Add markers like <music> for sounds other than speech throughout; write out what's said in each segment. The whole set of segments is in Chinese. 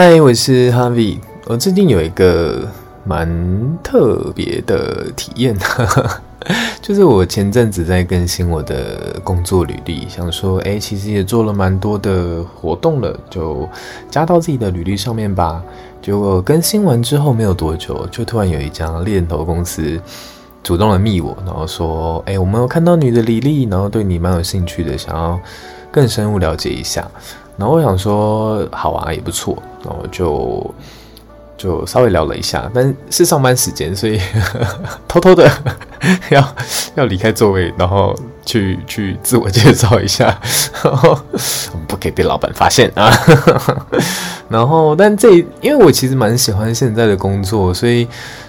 嗨，我是 Harvie。我最近有一个蛮特别的体验，就是我前阵子在更新我的工作履历，想说，哎，其实也做了蛮多的活动了，就加到自己的履历上面吧。结果更新完之后没有多久，就突然有一家猎头公司主动的密我，然后说，哎，我们有看到你的履历，然后对你蛮有兴趣的，想要更深入了解一下。然后我想说，好啊，也不错，然后就就稍微聊了一下，但是上班时间，所以 <laughs> 偷偷的 <laughs> 要要离开座位，然后去去自我介绍一下，然后不可以被老板发现啊。<laughs> 然后，但这因为我其实蛮喜欢现在的工作，所以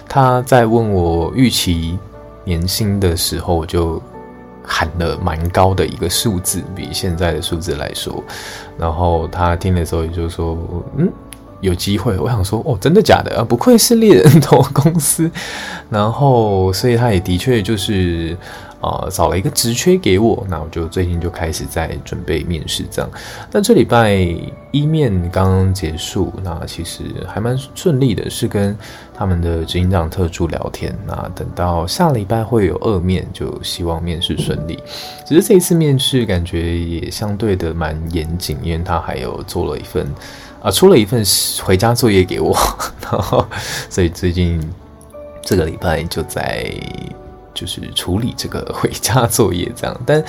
他在问我预期年薪的时候，我就。喊了蛮高的一个数字，比现在的数字来说，然后他听的时候也就说，嗯，有机会。我想说，哦，真的假的啊？不愧是猎人头公司，然后，所以他也的确就是。啊、呃，找了一个职缺给我，那我就最近就开始在准备面试这样。那这礼拜一面刚刚结束，那其实还蛮顺利的，是跟他们的执行长特助聊天。那等到下礼拜会有二面，就希望面试顺利。只是这一次面试感觉也相对的蛮严谨，因为他还有做了一份啊、出了一份回家作业给我，<laughs> 然后所以最近这个礼拜就在。就是处理这个回家作业这样，但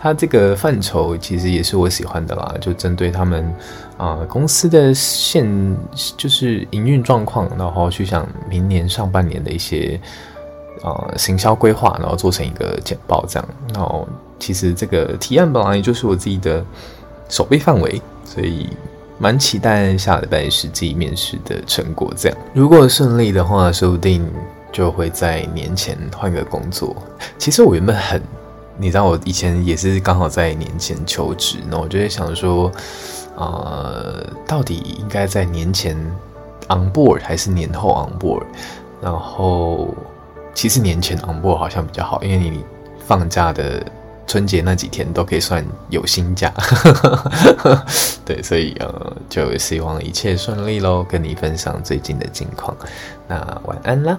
他这个范畴其实也是我喜欢的啦，<laughs> 就针对他们啊、公司的现就是营运状况，然后去想明年上半年的一些啊、行销规划，然后做成一个简报这样。然后其实这个提案本来就是我自己的守备范围，所以蛮期待下礼拜实际面试的成果这样。如果顺利的话，说不定。就会在年前换个工作。其实我原本很，你知道，我以前也是刚好在年前求职，那我就在想说，呃，到底应该在年前 on board 还是年后 on board？然后其实年前 on board 好像比较好，因为你放假的春节那几天都可以算有薪假。<laughs> 对，所以呃，就希望一切顺利喽，跟你分享最近的近况。那晚安啦。